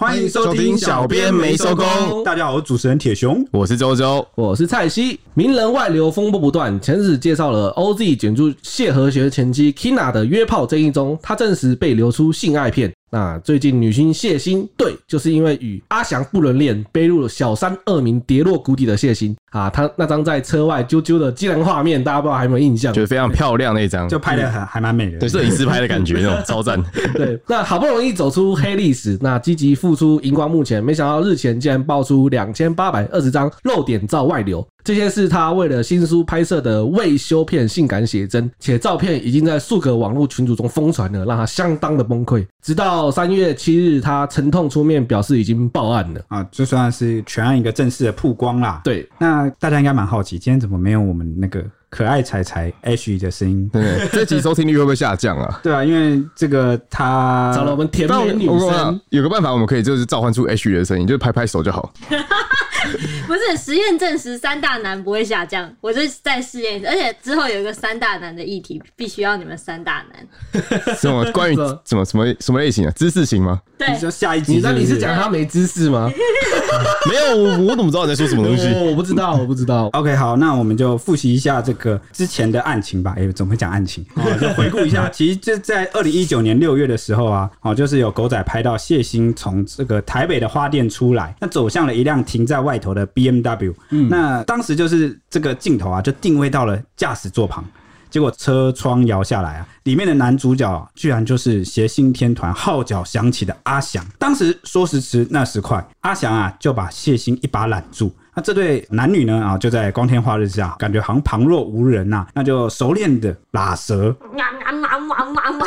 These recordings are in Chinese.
欢迎收听小编没收工。大家好，我是主持人铁雄，我是周周，我是蔡西。名人外流风波不断，前日介绍了 OZ 卷入谢和弦前妻 Kina 的约炮争议中，他证实被流出性爱片。那最近女星谢欣，对，就是因为与阿翔不伦恋，背入了小三恶名，跌落谷底的谢欣啊，她那张在车外啾啾的机能画面，大家不知道还有没有印象？觉得非常漂亮那一张，就拍的还还蛮美的，对，摄影师拍的感觉 那种超赞。对，那好不容易走出黑历史，那积极复出荧光幕前，没想到日前竟然爆出两千八百二十张露点照外流。这些是他为了新书拍摄的未修片性感写真，且照片已经在数个网络群组中疯传了，让他相当的崩溃。直到三月七日，他沉痛出面表示已经报案了啊，这算是全案一个正式的曝光啦。对，那大家应该蛮好奇，今天怎么没有我们那个可爱柴柴 H 的声音？对，这集收听率会不会下降啊？对啊，因为这个他找了我们甜美女生，有个办法，我们可以就是召唤出 H 的声音，就是拍拍手就好。不是实验证实三大男不会下降，我就在试验，而且之后有一个三大男的议题，必须要你们三大男。什么关于 什么什么什么类型啊？知识型吗？对，你说下一集你那你是讲他没知识吗？没有，我我怎么知道你在说什么东西？我不知道，我不知道。OK，好，那我们就复习一下这个之前的案情吧。哎、欸，怎么会讲案情？哦，就回顾一下，其实就在二零一九年六月的时候啊，哦，就是有狗仔拍到谢欣从这个台北的花店出来，那走向了一辆停在外头的 BMW。嗯，那当时就是这个镜头啊，就定位到了驾驶座旁。结果车窗摇下来啊，里面的男主角居然就是谐星天团号角响起的阿翔。当时说时迟那时快，阿翔啊就把谢欣一把揽住。那这对男女呢啊，就在光天化日之下，感觉好像旁若无人呐、啊，那就熟练的拉舌。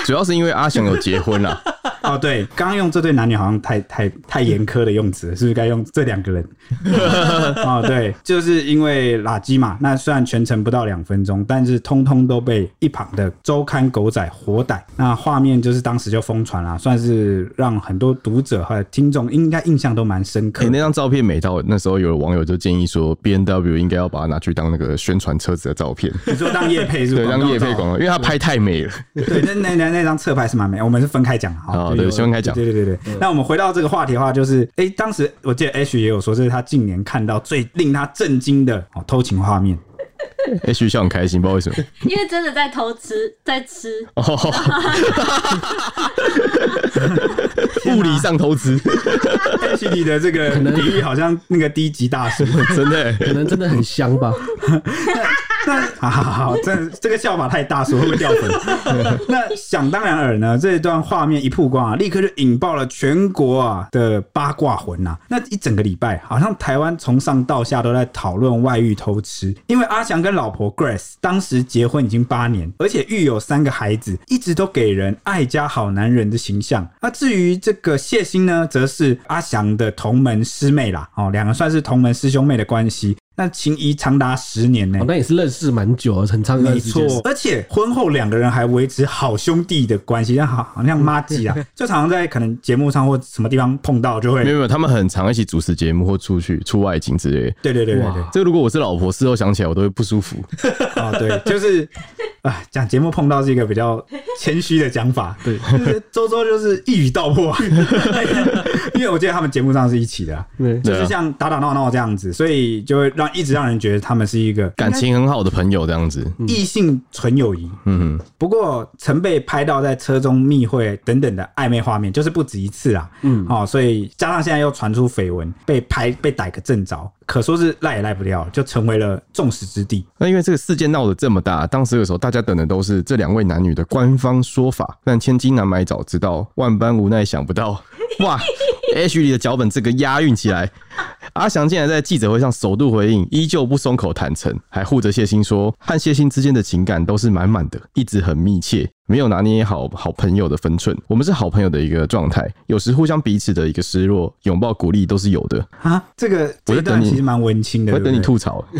主要是因为阿雄有结婚了。哦，对，刚刚用这对男女好像太太太严苛的用词，是不是该用这两个人？哦，对，就是因为垃圾嘛。那虽然全程不到两分钟，但是通通都被一旁的周刊狗仔活逮。那画面就是当时就疯传了，算是让很多读者和听众应该印象都蛮深刻。欸，那张照片美到那时候有网友就建议说，B N W 应该要把它拿去当那个宣传车子的照片，你说当夜配是不是？对，当夜配广告，因为它拍太美了。对，那那那那张侧拍是蛮美，我们是分开讲哈。对，先分开讲。对对对对，那我们回到这个话题的话，就是，哎，当时我记得 H 也有说，这是他近年看到最令他震惊的哦偷情画面。H 笑很开心，不知道为什么。因为真的在偷吃，在吃。物理上投资。H 里的这个比喻好像那个低级大师，真的，可能真的很香吧。那好好好，这这个笑法太大，说会不会掉粉？那想当然尔呢，这一段画面一曝光啊，立刻就引爆了全国啊的八卦魂呐、啊。那一整个礼拜，好像台湾从上到下都在讨论外遇偷吃，因为阿翔跟老婆 Grace 当时结婚已经八年，而且育有三个孩子，一直都给人爱家好男人的形象。那至于这个谢欣呢，则是阿翔的同门师妹啦，哦，两个算是同门师兄妹的关系。那情谊长达十年呢、欸，那也是认识蛮久了，很长的时间。没错，而且婚后两个人还维持好兄弟的关系，像好好像妈吉啊，就常常在可能节目上或什么地方碰到，就会没有没有，他们很常一起主持节目或出去出外景之类的。对对对对对，这个如果我是老婆，事后想起来我都会不舒服。啊，对，就是啊，讲节目碰到是一个比较谦虚的讲法。对，就是周周就是一语道破，因为我记得他们节目上是一起的、啊，对，就是像打打闹闹这样子，所以就会让。一直让人觉得他们是一个感情很好的朋友，这样子，异性纯友谊。嗯哼。不过曾被拍到在车中密会等等的暧昧画面，就是不止一次啊。嗯。哦，所以加上现在又传出绯闻，被拍被逮个正着，可说是赖也赖不掉，就成为了众矢之的。那因为这个事件闹得这么大，当时的时候大家等的都是这两位男女的官方说法，但千金难买早知道，万般无奈想不到，哇，H 里的脚本这个押韵起来。阿翔竟然在记者会上首度回应，依旧不松口坦诚，还护着谢欣说，和谢欣之间的情感都是满满的，一直很密切。没有拿捏好好朋友的分寸，我们是好朋友的一个状态，有时互相彼此的一个失落，拥抱鼓励都是有的啊。这个这一段其实蛮文青的，我在等你吐槽，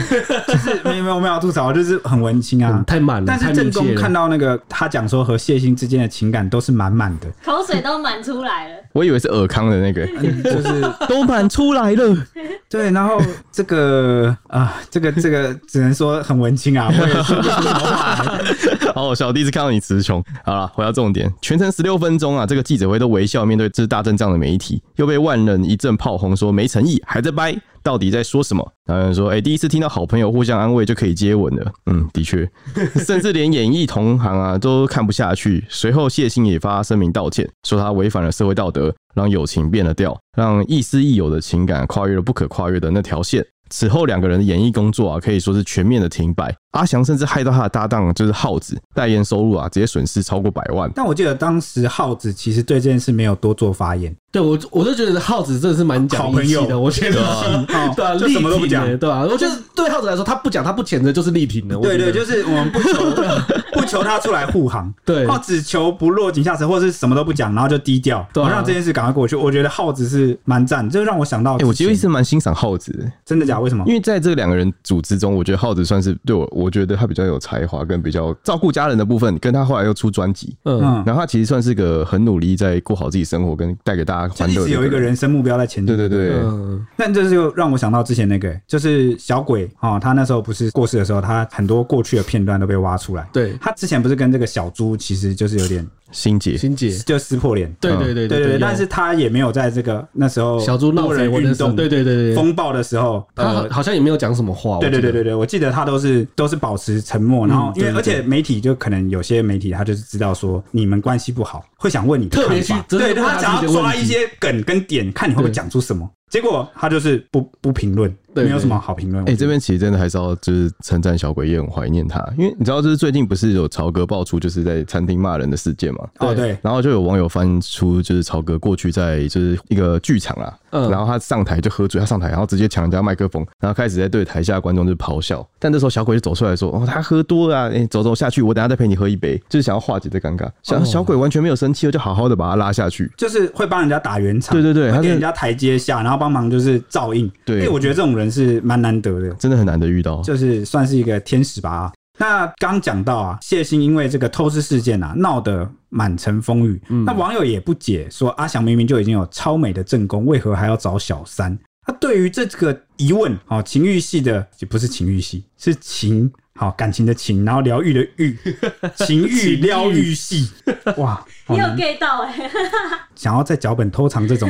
就是没有没有没有吐槽，就是很文青啊，嗯、太满了。但是正中看到那个他讲说和谢欣之间的情感都是满满的，口水都满出来了。我以为是尔康的那个，就是都满出来了，乐。对，然后这个啊，这个这个只能说很文青啊，我也说不出什么话来。好，小弟是看到你词穷。好了，回到重点，全程十六分钟啊，这个记者会都微笑面对这大阵仗的媒体，又被万人一阵炮轰，说没诚意，还在掰。到底在说什么？然后有人说：“哎、欸，第一次听到好朋友互相安慰就可以接吻了。”嗯，的确，甚至连演艺同行啊都看不下去。随后谢欣也发声明道歉，说他违反了社会道德，让友情变了调，让亦师亦友的情感跨越了不可跨越的那条线。此后两个人的演艺工作啊，可以说是全面的停摆。阿翔甚至害到他的搭档，就是耗子，代言收入啊，直接损失超过百万。但我记得当时耗子其实对这件事没有多做发言。对我，我就觉得耗子真的是蛮讲义气的。我觉得，对啊，就什么都不讲，对吧？我觉得对耗子来说，他不讲，他不谴责，就是力挺的。对对，就是我们不求 不求他出来护航，对，耗子求不落井下石，或者是什么都不讲，然后就低调，对，让这件事赶快过去。我觉得耗子是蛮赞，这让我想到，哎，我其实是蛮欣赏耗子，真的假？为什么？因为在这两个人组织中，我觉得耗子算是对我，我觉得他比较有。才华跟比较照顾家人的部分，跟他后来又出专辑，嗯，然后他其实算是个很努力在过好自己生活，跟带给大家欢乐，有一个人生目标在前进。对对对，嗯，但这就让我想到之前那个，就是小鬼啊，他那时候不是过世的时候，他很多过去的片段都被挖出来。对，他之前不是跟这个小猪，其实就是有点。心结，心结。就撕破脸。对对对对对，但是他也没有在这个那时候小猪闹人运动，对对对对风暴的时候，他好像也没有讲什么话。对对对对对，我记得他都是都是保持沉默，然后因为而且媒体就可能有些媒体他就是知道说你们关系不好，会想问你特别去，对他想要抓一些梗跟点，看你会不会讲出什么。结果他就是不不评论，没有什么好评论。哎，这边其实真的还是要就是称赞小鬼，也很怀念他，因为你知道，就是最近不是有曹哥爆出就是在餐厅骂人的事件嘛？哦，对。然后就有网友翻出就是曹哥过去在就是一个剧场啊，嗯，然后他上台就喝醉，他上台然后直接抢人家麦克风，然后开始在对台下观众就咆哮。但这时候小鬼就走出来说：“哦，他喝多了，哎，走走下去，我等下再陪你喝一杯。”就是想要化解这尴尬。小小鬼完全没有生气，就好好的把他拉下去，就是会帮人家打圆场。对对对，他给人家台阶下，然后帮忙就是照。应，对，因为我觉得这种人是蛮难得的，真的很难得遇到，就是算是一个天使吧。那刚讲到啊，谢欣因为这个偷吃事件啊，闹得满城风雨。嗯，那网友也不解，说阿翔明明就已经有超美的正宫，为何还要找小三？他对于这个疑问，哦，情欲系的也不是情欲系，是情。好感情的情，然后疗愈的愈，情欲疗愈系，哇，你有 get 到哎、欸！想要在脚本偷藏这种，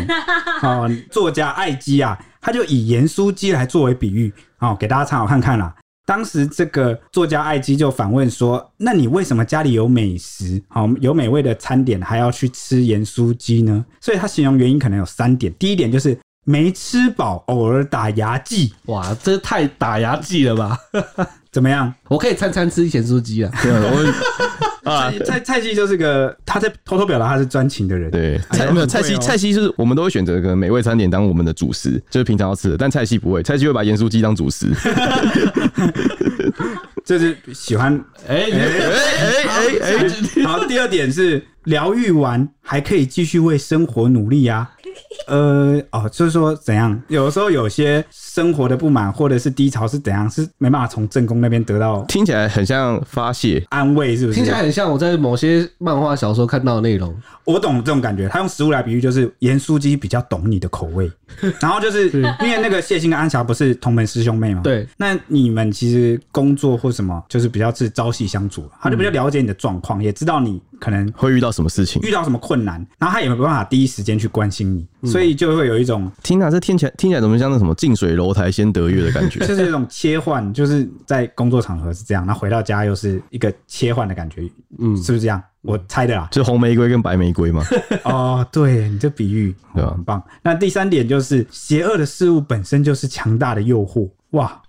哦，作家艾基啊，他就以盐酥鸡来作为比喻，好给大家参考看看啦。当时这个作家艾基就反问说：“那你为什么家里有美食，好有美味的餐点，还要去吃盐酥鸡呢？”所以他形容原因可能有三点，第一点就是。没吃饱，偶尔打牙祭，哇，这太打牙祭了吧？怎么样？我可以餐餐吃咸酥鸡啊！对啊，蔡蔡西就是个他在偷偷表达他是专情的人。对，蔡没有蔡西，蔡西就是我们都会选择个美味餐点当我们的主食，就是平常要吃的。但蔡西不会，蔡西会把盐酥鸡当主食，就是喜欢。哎哎哎哎哎！好，第二点是疗愈完还可以继续为生活努力呀。呃哦，就是说怎样？有的时候有些生活的不满或者是低潮是怎样？是没办法从正宫那边得到，听起来很像发泄安慰，是不是？听起来很像我在某些漫画小说看到的内容。我懂这种感觉，他用食物来比喻，就是盐酥鸡比较懂你的口味。然后就是因为那个谢欣跟安霞不是同门师兄妹吗？对，那你们其实工作或什么，就是比较是朝夕相处，他就比较了解你的状况，也知道你可能会遇到什么事情，遇到什么困难，然后他也没办法第一时间去关心你，所以就会有一种听啊，这听起来听起来怎么像那什么近水楼台先得月的感觉，就是一种切换，就是在工作场合是这样，那回到家又是一个切换的感觉，嗯，是不是这样？我猜的啦，就是红玫瑰跟白玫瑰嘛。哦，对，你这比喻对吧？很棒。那第三点就是，邪恶的事物本身就是强大的诱惑。哇，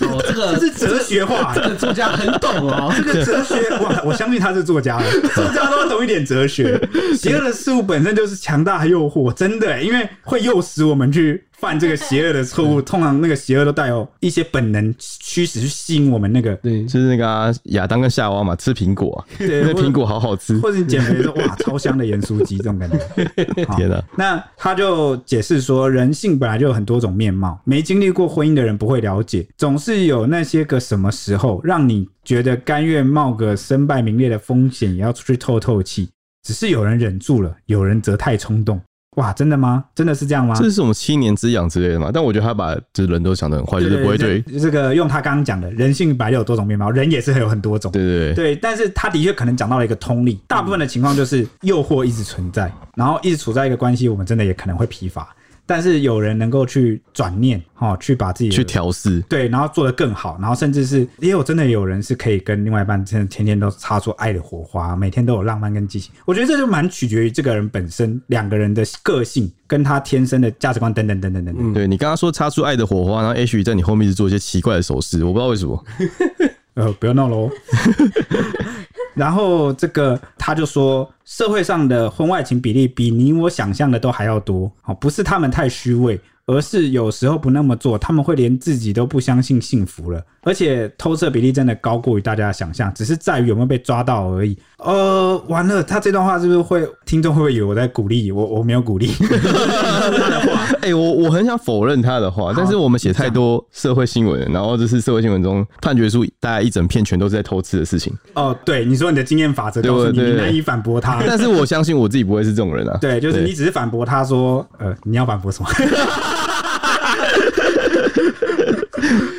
哦，这个 这是哲学化，这个作家很懂哦。这个哲学哇，我相信他是作家了，作家都要懂一点哲学。邪恶的事物本身就是强大和诱惑，真的，因为会诱使我们去。犯这个邪恶的错误，通常那个邪恶都带有一些本能驱使去吸引我们那个，对，就是那个亚当跟夏娃嘛，吃苹果，对，那苹果好好吃，或者你减肥的时候，哇，超香的盐酥鸡这种感觉。天哪！那他就解释说，人性本来就有很多种面貌，没经历过婚姻的人不会了解，总是有那些个什么时候让你觉得甘愿冒个身败名裂的风险，也要出去透透气。只是有人忍住了，有人则太冲动。哇，真的吗？真的是这样吗？这是什么七年之痒之类的吗？但我觉得他把就是人都想得很坏，就是不会对这个用他刚刚讲的人性本来有多种面貌，人也是有很多种。对对对，对，但是他的确可能讲到了一个通例，大部分的情况就是诱惑一直存在，然后一直处在一个关系，我们真的也可能会疲乏。但是有人能够去转念，哈，去把自己去调试，对，然后做得更好，然后甚至是也有真的有人是可以跟另外一半真的天天都擦出爱的火花，每天都有浪漫跟激情。我觉得这就蛮取决于这个人本身两个人的个性跟他天生的价值观等等等等等等。对，你刚刚说擦出爱的火花，然后 H 在你后面是做一些奇怪的手势，我不知道为什么。呃，不要闹喽。然后这个他就说，社会上的婚外情比例比你我想象的都还要多。哦，不是他们太虚伪。而是有时候不那么做，他们会连自己都不相信幸福了，而且偷色比例真的高过于大家的想象，只是在于有没有被抓到而已。呃，完了，他这段话是不是会听众会不会以为我在鼓励我？我没有鼓励他的话。哎、欸，我我很想否认他的话，但是我们写太多社会新闻，然后这是社会新闻中判决书，大家一整片全都是在偷吃的事情。哦，对，你说你的经验法则告诉你，你难以反驳他，但是我相信我自己不会是这种人啊。对，就是你只是反驳他说，呃，你要反驳什么？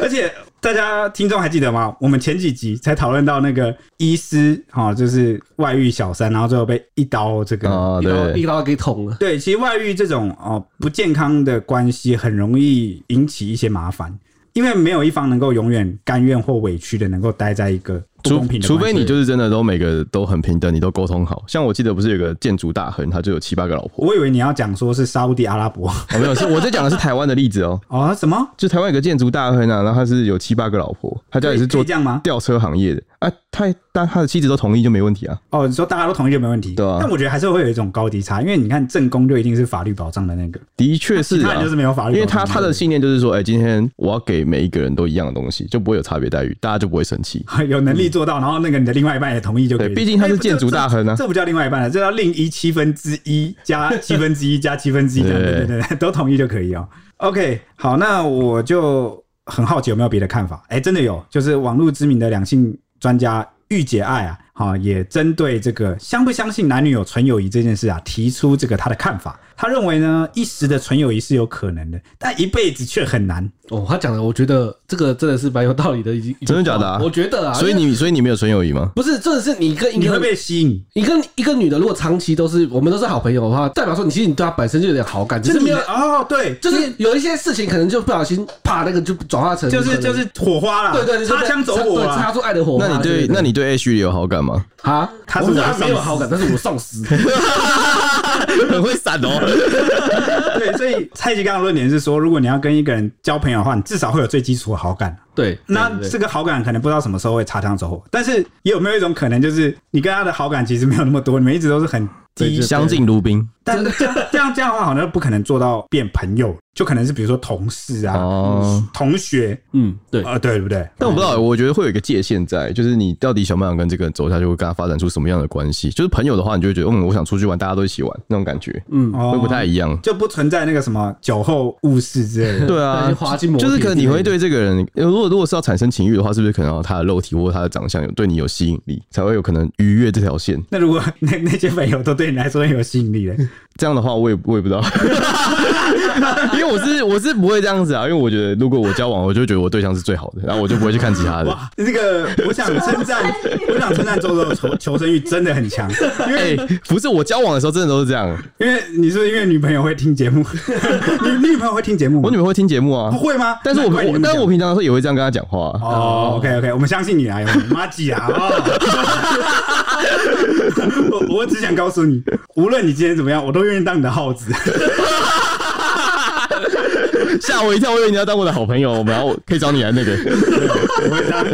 而且大家听众还记得吗？我们前几集才讨论到那个医师哈，就是外遇小三，然后最后被一刀这个、哦、一刀一刀给捅了。对，其实外遇这种哦不健康的关系，很容易引起一些麻烦，因为没有一方能够永远甘愿或委屈的能够待在一个。除除非你就是真的都每个都很平等，你都沟通好。像我记得不是有个建筑大亨，他就有七八个老婆。我以为你要讲说是沙乌地阿拉伯，哦，没有，是我在讲的是台湾的例子哦。哦，什么？就台湾有个建筑大亨啊，然后他是有七八个老婆，他家也是做？吊车行业的啊，他但他的妻子都同意就没问题啊。哦，你说大家都同意就没问题，对啊。但我觉得还是会有一种高低差，因为你看正宫就一定是法律保障的那个，的确是啊，就是没有法律保障，因为他他的信念就是说，哎、欸，今天我要给每一个人都一样的东西，就不会有差别待遇，大家就不会生气。有能力做到，然后那个你的。另外一半也同意就可以，毕竟他是建筑大亨啊、欸这，这不叫另外一半了，这叫另一七分之一加 七分之一加七分之一，对对对对，都同意就可以哦、喔。OK，好，那我就很好奇有没有别的看法？哎、欸，真的有，就是网络知名的两性专家御姐爱啊，哈，也针对这个相不相信男女有纯友谊这件事啊，提出这个他的看法。他认为呢，一时的纯友谊是有可能的，但一辈子却很难。哦，他讲的，我觉得这个真的是蛮有道理的，已经真的假的啊？我觉得啊，所以你所以你没有纯友谊吗？不是，真的是你跟一个你会被吸引，你跟一个女的，如果长期都是我们都是好朋友的话，代表说你其实你对她本身就有点好感，只是没有哦，对，就是有一些事情可能就不小心啪那个就转化成就是就是火花了，对对，擦枪走火，擦出爱的火花。那你对那你对 H 有好感吗？啊，他是他没有好感，但是我丧尸，很会闪哦。对，所以蔡吉刚刚的论点是说，如果你要跟一个人交朋友的话，你至少会有最基础的好感。对，那这个好感可能不知道什么时候会擦枪走火，但是也有没有一种可能，就是你跟他的好感其实没有那么多，你们一直都是很低，相敬如宾。但这样这样这样的话，好像不可能做到变朋友。就可能是比如说同事啊，哦、同学，嗯，对啊，对不对？但我不知道，我觉得会有一个界限在，就是你到底想不想跟这个人走下去，会跟他发展出什么样的关系？就是朋友的话，你就会觉得，嗯，我想出去玩，大家都一起玩那种感觉，嗯，会不太一样，就不存在那个什么酒后误事之类的。对啊，就是可能你会对这个人，如果如果是要产生情欲的话，是不是可能他的肉体或者他的长相有对你有吸引力，才会有可能逾越这条线？那如果 那那些朋友都对对你来说很有吸引力的，这样的话，我也我也不知道，因为我是我是。不会这样子啊，因为我觉得如果我交往，我就觉得我对象是最好的，然后我就不会去看其他的。哇，这个我想称赞，我想称赞周周的求求生欲真的很强。因为、欸、不是我交往的时候，真的都是这样。因为你说，因为女朋友会听节目，你女朋友会听节目，我女朋友会听节目啊，不会吗？但是我我，但是我平常的时候也会这样跟她讲话、啊。哦，OK OK，我们相信你啊，麻吉啊。我我只想告诉你，无论你今天怎么样，我都愿意当你的耗子。吓我一跳，我以为你要当我的好朋友，我们要可以找你来那个。我会当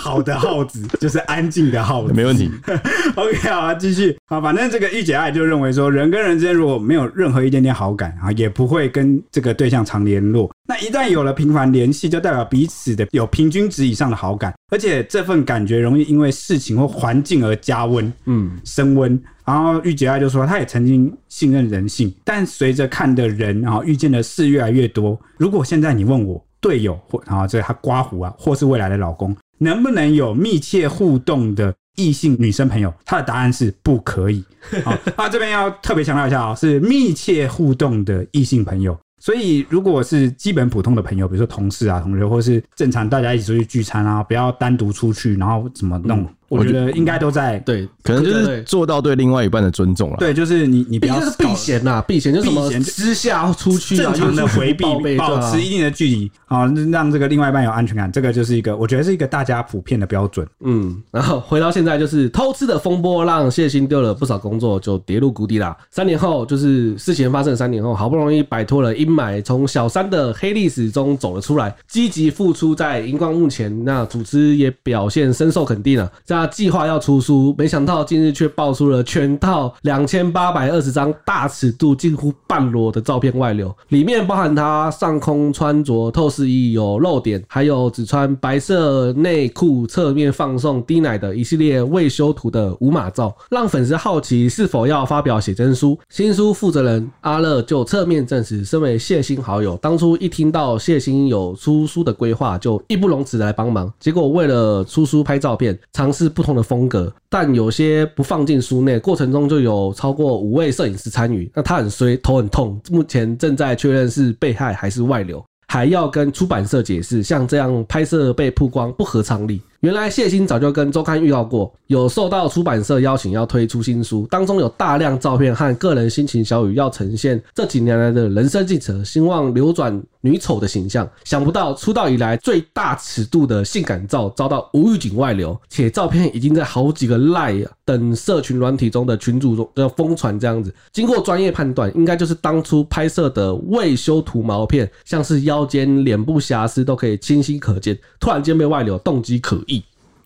好的耗子，就是安静的耗子，没问题。OK，好啊，继续啊。反正这个御姐爱就认为说，人跟人之间如果没有任何一点点好感啊，也不会跟这个对象常联络。那一旦有了频繁联系，就代表彼此的有平均值以上的好感，而且这份感觉容易因为事情或环境而加温，嗯，升温。然后玉姐爱就说，他也曾经信任人性，但随着看的人啊，遇见的事越来越多，如果现在你问我队友或然后这他刮胡啊，或是未来的老公，能不能有密切互动的异性女生朋友？他的答案是不可以。好，那 这边要特别强调一下啊，是密切互动的异性朋友。所以，如果是基本普通的朋友，比如说同事啊、同学，或是正常大家一起出去聚餐啊，不要单独出去，然后怎么弄？嗯我觉得应该都在对，可能就是做到对另外一半的尊重了。对，就是你你不要避嫌呐，避嫌就是什么私下出去正常的回避，保持一定的距离啊，让这个另外一半有安全感。这个就是一个，我觉得是一个大家普遍的标准。嗯，然后回到现在，就是偷吃的风波让谢欣丢了不少工作，就跌入谷底啦。三年后，就是事情发生三年后，好不容易摆脱了阴霾，从小三的黑历史中走了出来，积极付出在荧光幕前，那组织也表现深受肯定了。计划要出。书没想到近日却爆出了全套两千八百二十张大尺度近乎半裸的照片外流，里面包含他上空穿着透视衣有露点，还有只穿白色内裤侧面放送滴奶的一系列未修图的无码照，让粉丝好奇是否要发表写真书。新书负责人阿乐就侧面证实，身为谢欣好友，当初一听到谢欣有出书的规划，就义不容辞来帮忙。结果为了出书拍照片，尝试是不同的风格。但有些不放进书内，过程中就有超过五位摄影师参与。那他很衰，头很痛，目前正在确认是被害还是外流，还要跟出版社解释，像这样拍摄被曝光不合常理。原来谢欣早就跟周刊预告过，有受到出版社邀请要推出新书，当中有大量照片和个人心情小语，要呈现这几年来的人生进程，希望扭转女丑的形象。想不到出道以来最大尺度的性感照遭到无预警外流，且照片已经在好几个 LINE 等社群软体中的群组中的疯传这样子。经过专业判断，应该就是当初拍摄的未修图毛片，像是腰间、脸部瑕疵都可以清晰可见，突然间被外流，动机可疑。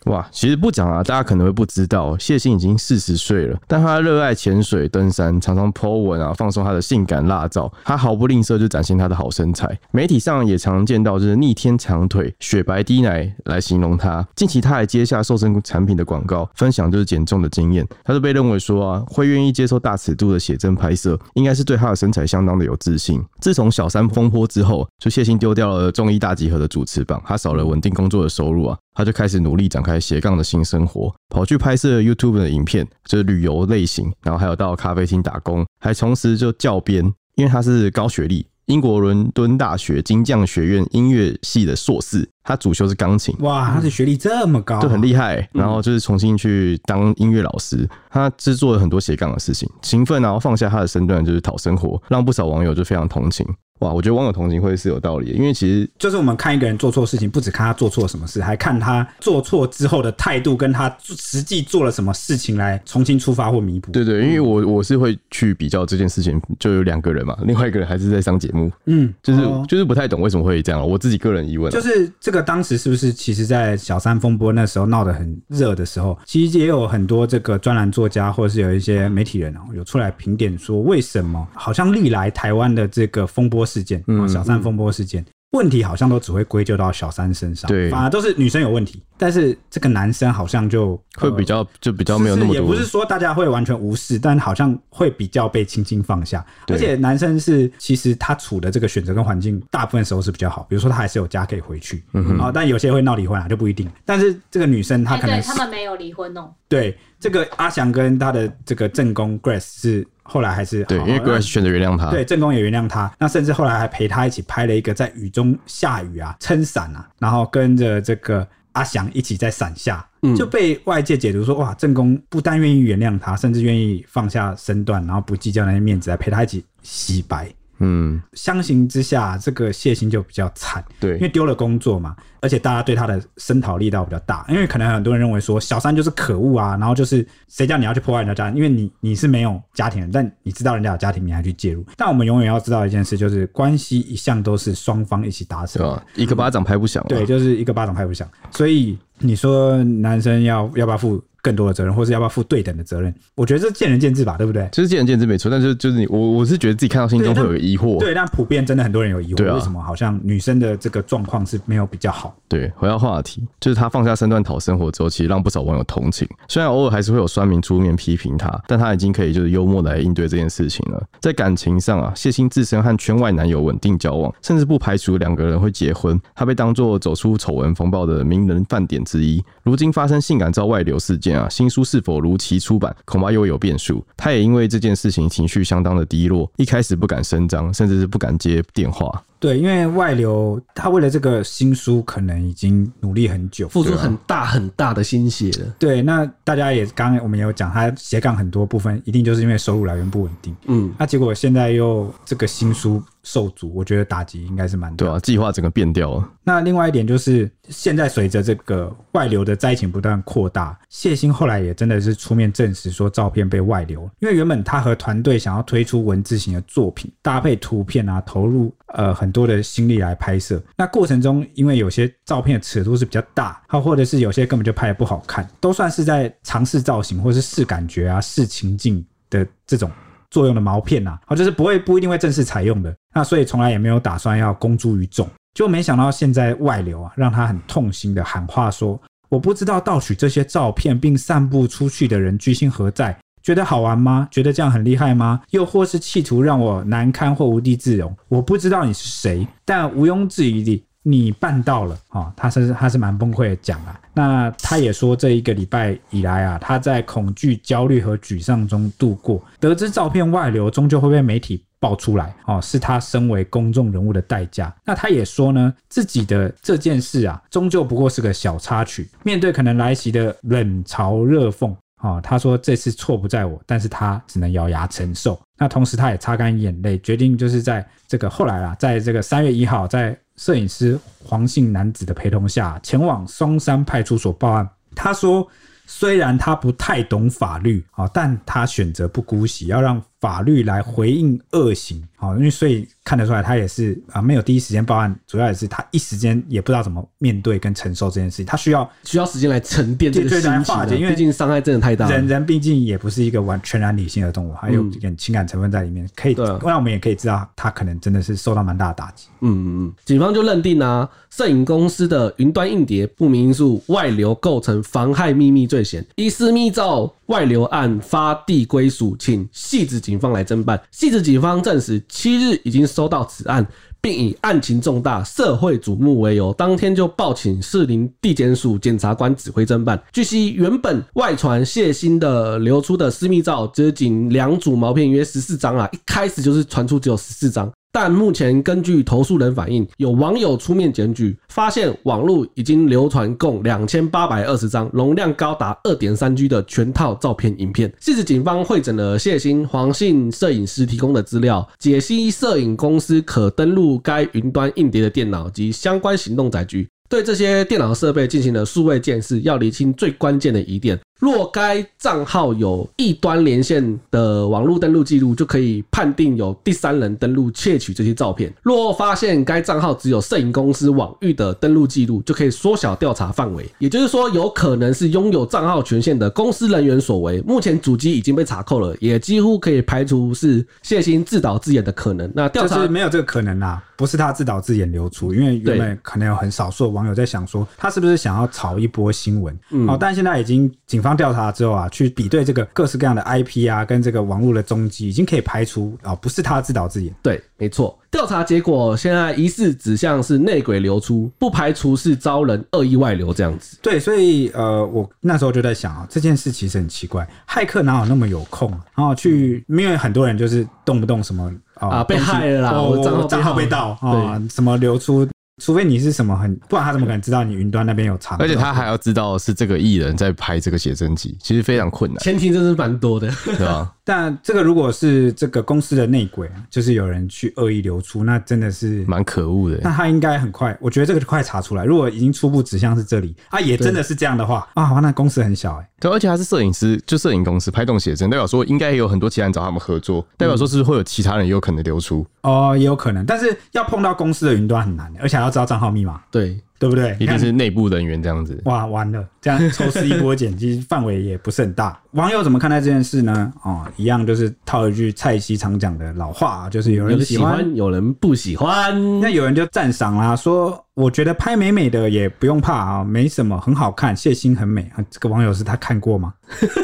哇，其实不讲啊，大家可能会不知道，谢欣已经四十岁了，但他热爱潜水、登山，常常 po 文啊，放松他的性感辣照。他毫不吝啬就展现他的好身材，媒体上也常见到就是逆天长腿、雪白低奶来形容他。近期他还接下瘦身产品的广告，分享就是减重的经验。他就被认为说啊，会愿意接受大尺度的写真拍摄，应该是对他的身材相当的有自信。自从小三风波之后，就谢欣丢掉了综艺大集合的主持棒，他少了稳定工作的收入啊。他就开始努力展开斜杠的新生活，跑去拍摄 YouTube 的影片，就是旅游类型，然后还有到咖啡厅打工，还同时就教鞭，因为他是高学历，英国伦敦大学金匠学院音乐系的硕士，他主修是钢琴。哇，他的学历这么高，就很厉害。然后就是重新去当音乐老师，他制作了很多斜杠的事情，勤奋，然后放下他的身段就是讨生活，让不少网友就非常同情。哇，我觉得网友同情会是有道理的，因为其实就是我们看一个人做错事情，不只看他做错什么事，还看他做错之后的态度，跟他实际做了什么事情来重新出发或弥补。对，对对，因为我我是会去比较这件事情，就有两个人嘛，另外一个人还是在上节目，嗯，就是就是不太懂为什么会这样，我自己个人疑问，就是这个当时是不是其实，在小三风波那时候闹得很热的时候，其实也有很多这个专栏作家或者是有一些媒体人哦，有出来评点说，为什么好像历来台湾的这个风波事件，嗯，小。三风波事件问题好像都只会归咎到小三身上，对，反而都是女生有问题。但是这个男生好像就会比较就比较没有那么多，也不是说大家会完全无视，但好像会比较被轻轻放下。而且男生是其实他处的这个选择跟环境，大部分时候是比较好。比如说他还是有家可以回去，嗯啊，但有些会闹离婚啊，就不一定。但是这个女生她可能他们没有离婚哦。对，这个阿翔跟他的这个正宫 Grace 是。后来还是对，因为 Grace 选择原谅他，对，正宫也原谅他，那甚至后来还陪他一起拍了一个在雨中下雨啊，撑伞啊，然后跟着这个阿翔一起在伞下，就被外界解读说，哇，正宫不但愿意原谅他，甚至愿意放下身段，然后不计较那些面子，来陪他一起洗白。嗯，相形之下，这个谢忻就比较惨，对，因为丢了工作嘛，而且大家对他的声讨力道比较大，因为可能很多人认为说小三就是可恶啊，然后就是谁叫你要去破坏人家家庭，因为你你是没有家庭的，但你知道人家有家庭，你还去介入。但我们永远要知道一件事，就是关系一向都是双方一起达成的，一个巴掌拍不响，对，就是一个巴掌拍不响。所以你说男生要要不要负？更多的责任，或是要不要负对等的责任？我觉得这见仁见智吧，对不对？就是见仁见智没错，但是就是你我我是觉得自己看到心中会有疑惑。对，但普遍真的很多人有疑惑，啊，为什么好像女生的这个状况是没有比较好？对，回到话题，就是她放下身段讨生活之后，其实让不少网友同情。虽然偶尔还是会有酸民出面批评她，但她已经可以就是幽默来应对这件事情了。在感情上啊，谢欣自身和圈外男友稳定交往，甚至不排除两个人会结婚。她被当作走出丑闻风暴的名人饭点之一。如今发生性感照外流事件啊，新书是否如期出版，恐怕又有变数。他也因为这件事情情绪相当的低落，一开始不敢声张，甚至是不敢接电话。对，因为外流，他为了这个新书，可能已经努力很久，付出很大很大的心血了。对，那大家也刚刚我们也有讲，他斜杠很多部分，一定就是因为收入来源不稳定。嗯，那结果现在又这个新书受阻，我觉得打击应该是蛮大。对啊，计划整个变掉了。那另外一点就是，现在随着这个外流的灾情不断扩大，谢欣后来也真的是出面证实说照片被外流，因为原本他和团队想要推出文字型的作品，搭配图片啊，投入呃很很多的心力来拍摄。那过程中，因为有些照片的尺度是比较大，好或者是有些根本就拍得不好看，都算是在尝试造型或是试感觉啊、试情境的这种作用的毛片呐，啊，就是不会不一定会正式采用的。那所以从来也没有打算要公诸于众。就没想到现在外流啊，让他很痛心的喊话说：“我不知道盗取这些照片并散布出去的人居心何在？觉得好玩吗？觉得这样很厉害吗？又或是企图让我难堪或无地自容？我不知道你是谁，但毋庸置疑的，你办到了啊、哦！”他是他是蛮崩溃的讲啊。那他也说，这一个礼拜以来啊，他在恐惧、焦虑和沮丧中度过。得知照片外流，终究会被媒体。爆出来哦，是他身为公众人物的代价。那他也说呢，自己的这件事啊，终究不过是个小插曲。面对可能来袭的冷嘲热讽哦，他说这次错不在我，但是他只能咬牙承受。那同时，他也擦干眼泪，决定就是在这个后来啊，在这个三月一号，在摄影师黄姓男子的陪同下，前往松山派出所报案。他说。虽然他不太懂法律啊，但他选择不姑息，要让法律来回应恶行。好，因为所以看得出来，他也是啊，没有第一时间报案，主要也是他一时间也不知道怎么面对跟承受这件事情，他需要需要时间来沉淀这个心情，因为毕竟伤害真的太大了。人人毕竟也不是一个完全然理性的动物，还有一点情感成分在里面，可以，那我们也可以知道，他可能真的是受到蛮大的打击。嗯嗯嗯，警方就认定啊，摄影公司的云端硬碟不明因素外流构成妨害秘密罪嫌，遗失密照外流案发地归属，请汐止警方来侦办。汐止警方证实，七日已经收到此案，并以案情重大、社会瞩目为由，当天就报请士林地检署检察官指挥侦办。据悉，原本外传谢欣的流出的私密照，只仅两组毛片约十四张啊，一开始就是传出只有十四张。但目前根据投诉人反映，有网友出面检举，发现网络已经流传共两千八百二十张，容量高达二点三 G 的全套照片、影片。汐止警方会诊了谢忻黄姓摄影师提供的资料，解析摄影公司可登录该云端硬碟的电脑及相关行动载具，对这些电脑设备进行了数位鉴识，要厘清最关键的疑点。若该账号有异端连线的网络登录记录，就可以判定有第三人登录窃取这些照片。若发现该账号只有摄影公司网域的登录记录，就可以缩小调查范围。也就是说，有可能是拥有账号权限的公司人员所为。目前主机已经被查扣了，也几乎可以排除是谢欣自导自演的可能。那调查是没有这个可能啦，不是他自导自演流出，因为原本可能有很少数的网友在想说，他是不是想要炒一波新闻？嗯，但现在已经警方。调查之后啊，去比对这个各式各样的 IP 啊，跟这个网络的踪迹，已经可以排除啊，不是他自导自演。对，没错。调查结果现在疑似指向是内鬼流出，不排除是遭人恶意外流这样子。对，所以呃，我那时候就在想啊，这件事其实很奇怪，骇客哪有那么有空，然后去，因为很多人就是动不动什么啊被害了啦，我账号被盗啊，什么流出。除非你是什么很，不然他怎么可能知道你云端那边有藏？而且他还要知道是这个艺人在拍这个写真集，其实非常困难。前提真是蛮多的，对吧？但这个如果是这个公司的内鬼，就是有人去恶意流出，那真的是蛮可恶的。那他应该很快，我觉得这个就快查出来。如果已经初步指向是这里啊，也真的是这样的话啊，那公司很小哎、欸。对，而且他是摄影师，就摄影公司拍动写真，代表说应该也有很多其他人找他们合作，代表说是是会有其他人也有可能流出？哦，也有可能，但是要碰到公司的云端很难，而且还要知道账号密码。对。对不对？一定是内部人员这样子。哇，完了，这样抽丝一波剪辑范围也不是很大。网友怎么看待这件事呢？哦，一样就是套一句蔡西常讲的老话，就是有人喜欢，有，喜欢有人不喜欢。那有人就赞赏啦，说我觉得拍美美的也不用怕啊，没什么，很好看，谢欣很美。这个网友是他看过吗？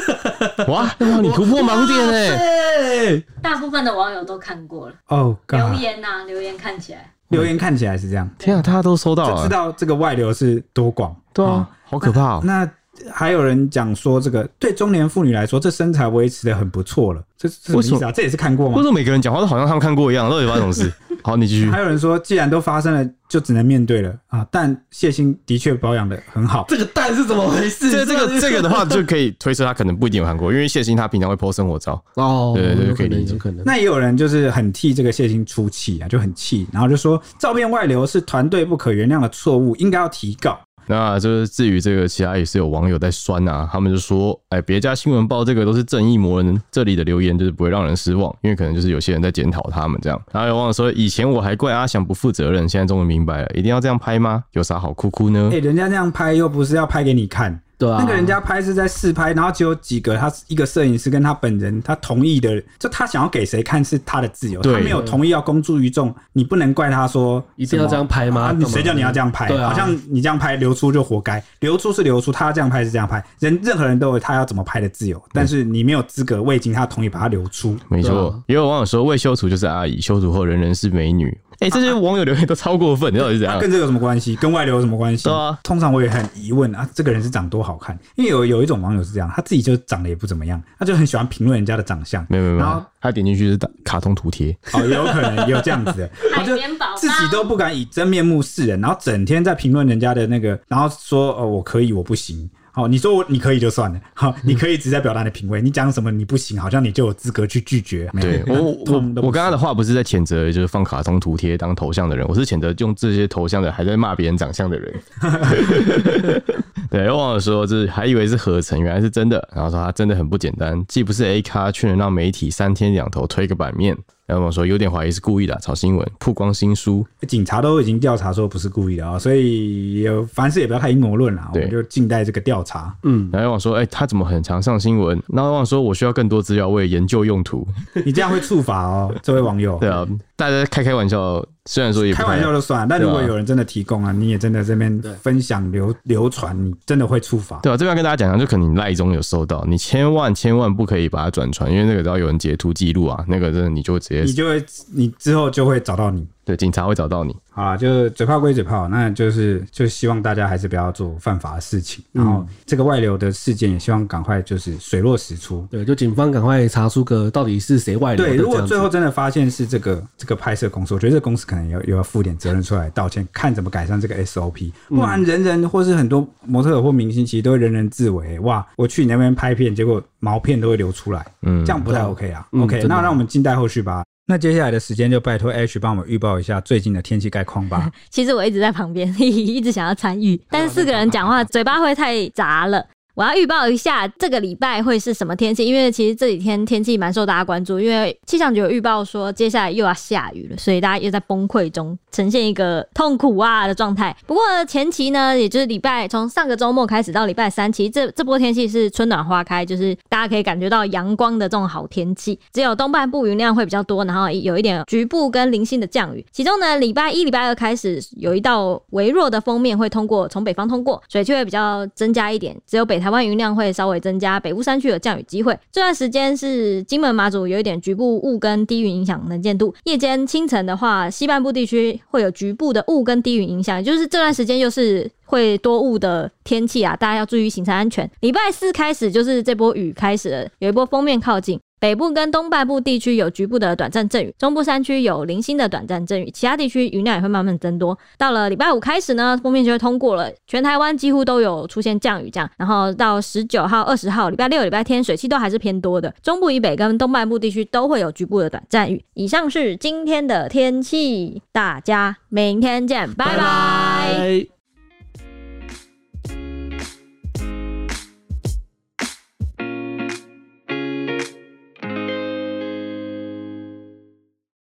哇，你突破盲点哎！大部分的网友都看过了。哦，留言呐、啊，留言看起来。留言看起来是这样，天啊，大家都收到了，就知道这个外流是多广，对啊，好可怕哦。那还有人讲说，这个对中年妇女来说，这身材维持的很不错了。这是什么意思啊？这也是看过吗？为什么？每个人讲话都好像他们看过一样？到底发生什么？事？好，你继续。还有人说，既然都发生了，就只能面对了啊！但谢欣的确保养的很好。这个蛋是怎么？回事？这这个这个的话，就可以推测他可能不一定有看过，因为谢欣他平常会 po 生活照哦，对对对，可以理解。可能。那也有人就是很替这个谢欣出气啊，就很气，然后就说照片外流是团队不可原谅的错误，应该要提告。那就是至于这个，其他也是有网友在酸啊，他们就说，哎，别家新闻报这个都是正义魔人，这里的留言就是不会让人失望，因为可能就是有些人在检讨他们这样。然后有网友说，以前我还怪阿翔不负责任，现在终于明白了，一定要这样拍吗？有啥好哭哭呢？哎，人家那样拍又不是要拍给你看。对啊，那个人家拍是在试拍，然后只有几个，他一个摄影师跟他本人他同意的，就他想要给谁看是他的自由，他没有同意要公诸于众，你不能怪他说一定要这样拍吗？你谁叫你要这样拍？对好像你这样拍流出就活该，流出是流出，他要这样拍是这样拍，人任何人都有他要怎么拍的自由，但是你没有资格未经他同意把它流出。没错，也有网友说未修图就是阿姨，修图后人人是美女。哎、欸，这些网友留言都超过分，你到底是怎样？跟这有什么关系？跟外流有什么关系？对啊，通常我也很疑问啊，这个人是长多好看？因为有有一种网友是这样，他自己就长得也不怎么样，他就很喜欢评论人家的长相。没有没有，然后他点进去是打卡通图贴，哦，有可能有这样子的，他就自己都不敢以真面目示人，然后整天在评论人家的那个，然后说哦，我可以，我不行。好，你说我你可以就算了。好，你可以只在表达你的品味。你讲什么你不行，好像你就有资格去拒绝。对 我我我刚刚的话不是在谴责，就是放卡通图贴当头像的人，我是谴责用这些头像的还在骂别人长相的人。对，我忘了说，这还以为是合成，原来是真的。然后说他真的很不简单，既不是 A 咖，却能让媒体三天两头推个版面。然后我说有点怀疑是故意的，炒新闻曝光新书，警察都已经调查说不是故意的啊，所以有凡事也不要太阴谋论啦，我们就静待这个调查。嗯，然后我说，哎、欸，他怎么很常上新闻？然后我说，我需要更多资料为研究用途。你这样会触法哦，这位网友。对啊，大家开开玩笑。虽然说也开玩笑就算了，但如果有人真的提供啊，你也真的这边分享流流传，你真的会触发。对啊，这边要跟大家讲讲，就可能你赖中有收到，你千万千万不可以把它转传，因为那个只要有人截图记录啊，那个真的你就会直接，你就会你之后就会找到你。对，警察会找到你。好啦，就是嘴炮归嘴炮，那就是就希望大家还是不要做犯法的事情。然后这个外流的事件，也希望赶快就是水落石出。对，就警方赶快查出个到底是谁外流。对，如果最后真的发现是这个这个拍摄公司，我觉得这个公司可能要又要负点责任出来道歉，看怎么改善这个 SOP。不然人人或是很多模特或明星，其实都会人人自危。哇，我去你那边拍片，结果毛片都会流出来，嗯，这样不太 OK 啊。OK，那让我们静待后续吧。那接下来的时间就拜托 Ash 帮我们预报一下最近的天气概况吧。其实我一直在旁边，一直想要参与，但是四个人讲话 嘴巴会太杂了。我要预报一下这个礼拜会是什么天气，因为其实这几天天气蛮受大家关注，因为气象局有预报说接下来又要下雨了，所以大家又在崩溃中，呈现一个痛苦啊的状态。不过前期呢，也就是礼拜从上个周末开始到礼拜三，其实这这波天气是春暖花开，就是大家可以感觉到阳光的这种好天气。只有东半部云量会比较多，然后有一点局部跟零星的降雨。其中呢，礼拜一、礼拜二开始有一道微弱的锋面会通过，从北方通过，水汽会比较增加一点，只有北。台湾云量会稍微增加，北部山区有降雨机会。这段时间是金门马祖有一点局部雾跟低云影响能见度。夜间清晨的话，西半部地区会有局部的雾跟低云影响，就是这段时间又是会多雾的天气啊，大家要注意行车安全。礼拜四开始就是这波雨开始了，有一波锋面靠近。北部跟东半部地区有局部的短暂阵雨，中部山区有零星的短暂阵雨，其他地区云量也会慢慢增多。到了礼拜五开始呢，锋面就会通过了，全台湾几乎都有出现降雨这样。然后到十九号、二十号，礼拜六、礼拜天水汽都还是偏多的，中部以北跟东半部地区都会有局部的短暂雨。以上是今天的天气，大家明天见，拜拜。